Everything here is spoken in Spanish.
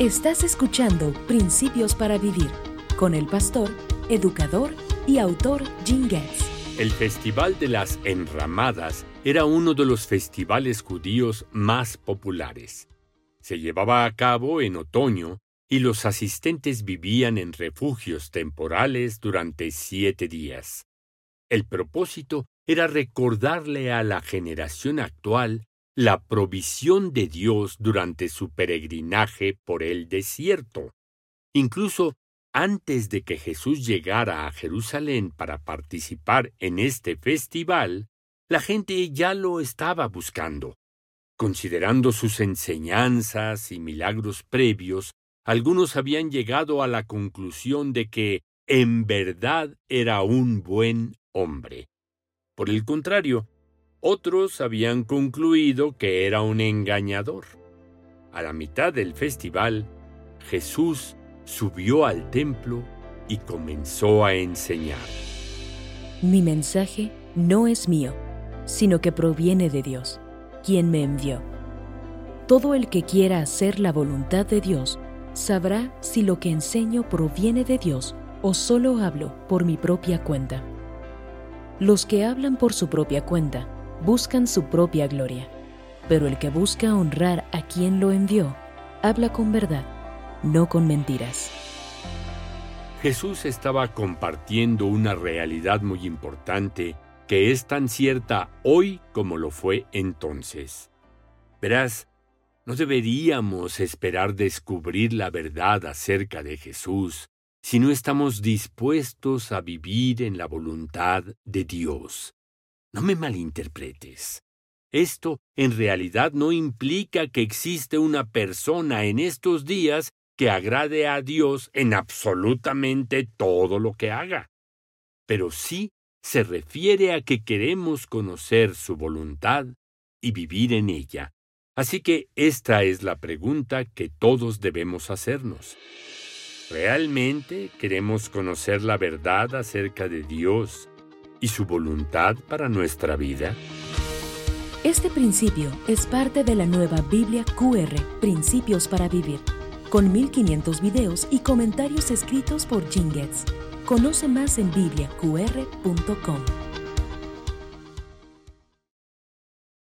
Estás escuchando Principios para Vivir con el pastor, educador y autor Jim Getz. El Festival de las Enramadas era uno de los festivales judíos más populares. Se llevaba a cabo en otoño y los asistentes vivían en refugios temporales durante siete días. El propósito era recordarle a la generación actual la provisión de Dios durante su peregrinaje por el desierto. Incluso antes de que Jesús llegara a Jerusalén para participar en este festival, la gente ya lo estaba buscando. Considerando sus enseñanzas y milagros previos, algunos habían llegado a la conclusión de que en verdad era un buen hombre. Por el contrario, otros habían concluido que era un engañador. A la mitad del festival, Jesús subió al templo y comenzó a enseñar. Mi mensaje no es mío, sino que proviene de Dios, quien me envió. Todo el que quiera hacer la voluntad de Dios sabrá si lo que enseño proviene de Dios o solo hablo por mi propia cuenta. Los que hablan por su propia cuenta buscan su propia gloria, pero el que busca honrar a quien lo envió, habla con verdad, no con mentiras. Jesús estaba compartiendo una realidad muy importante que es tan cierta hoy como lo fue entonces. Verás, no deberíamos esperar descubrir la verdad acerca de Jesús si no estamos dispuestos a vivir en la voluntad de Dios. No me malinterpretes. Esto en realidad no implica que existe una persona en estos días que agrade a Dios en absolutamente todo lo que haga. Pero sí se refiere a que queremos conocer su voluntad y vivir en ella. Así que esta es la pregunta que todos debemos hacernos. ¿Realmente queremos conocer la verdad acerca de Dios y su voluntad para nuestra vida? Este principio es parte de la nueva Biblia QR, Principios para Vivir, con 1500 videos y comentarios escritos por Jim Conoce más en bibliaqr.com.